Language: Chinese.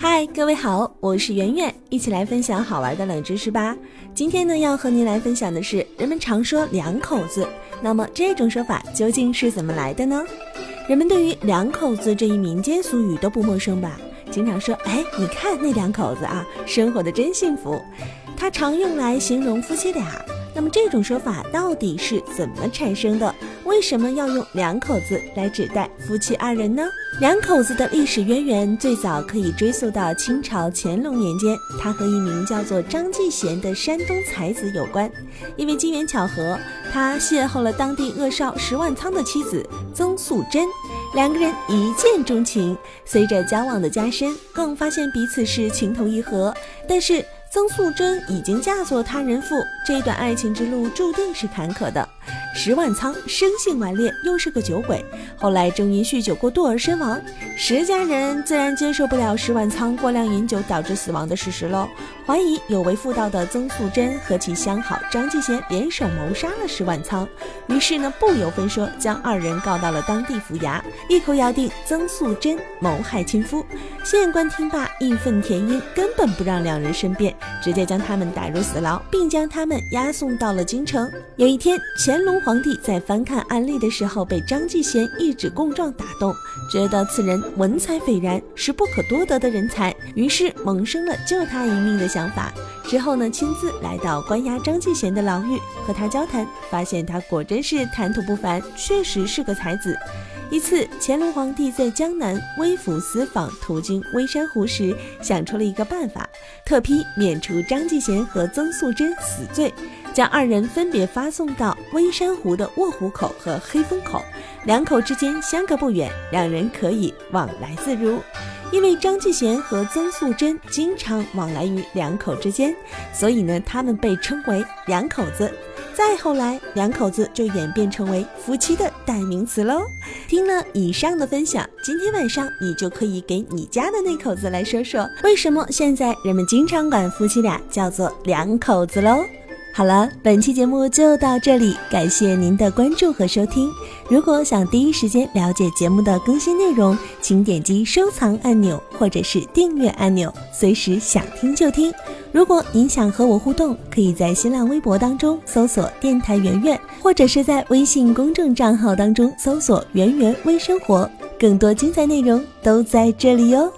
嗨，各位好，我是圆圆，一起来分享好玩的冷知识吧。今天呢，要和您来分享的是人们常说两口子，那么这种说法究竟是怎么来的呢？人们对于两口子这一民间俗语都不陌生吧？经常说，哎，你看那两口子啊，生活的真幸福。它常用来形容夫妻俩。那么这种说法到底是怎么产生的？为什么要用两口子来指代夫妻二人呢？两口子的历史渊源最早可以追溯到清朝乾隆年间，他和一名叫做张继贤的山东才子有关。因为机缘巧合，他邂逅了当地恶少石万仓的妻子曾素贞，两个人一见钟情。随着交往的加深，更发现彼此是情投意合。但是曾素贞已经嫁作他人妇，这段爱情之路注定是坎坷的。石万仓生性顽劣，又是个酒鬼，后来正因酗酒过度而身亡。石家人自然接受不了石万仓过量饮酒导致死亡的事实喽，怀疑有违妇道的曾素贞和其相好张继贤联手谋杀了石万仓，于是呢不由分说将二人告到了当地府衙，一口咬定曾素贞谋害亲夫。县官听罢义愤填膺，根本不让两人申辩，直接将他们打入死牢，并将他们押送到了京城。有一天，乾隆皇帝在翻看案例的时候，被张继贤一纸供状打动，觉得此人文采斐然，是不可多得的人才，于是萌生了救他一命的想法。之后呢，亲自来到关押张继贤的牢狱，和他交谈，发现他果真是谈吐不凡，确实是个才子。一次，乾隆皇帝在江南微服私访，途经微山湖时，想出了一个办法，特批免除张继贤和曾素贞死罪，将二人分别发送到微山湖的卧虎口和黑风口，两口之间相隔不远，两人可以往来自如。因为张继贤和曾素贞经常往来于两口之间，所以呢，他们被称为两口子。再后来，两口子就演变成为夫妻的代名词喽。听了以上的分享，今天晚上你就可以给你家的那口子来说说，为什么现在人们经常管夫妻俩叫做两口子喽。好了，本期节目就到这里，感谢您的关注和收听。如果想第一时间了解节目的更新内容，请点击收藏按钮或者是订阅按钮，随时想听就听。如果您想和我互动，可以在新浪微博当中搜索“电台圆圆”，或者是在微信公众账号当中搜索“圆圆微生活”，更多精彩内容都在这里哟。